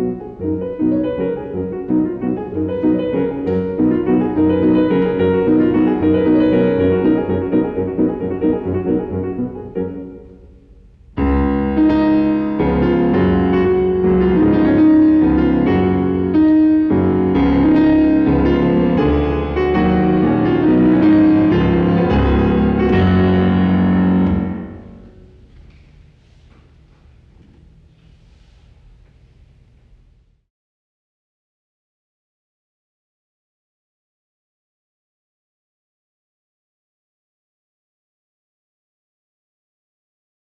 Música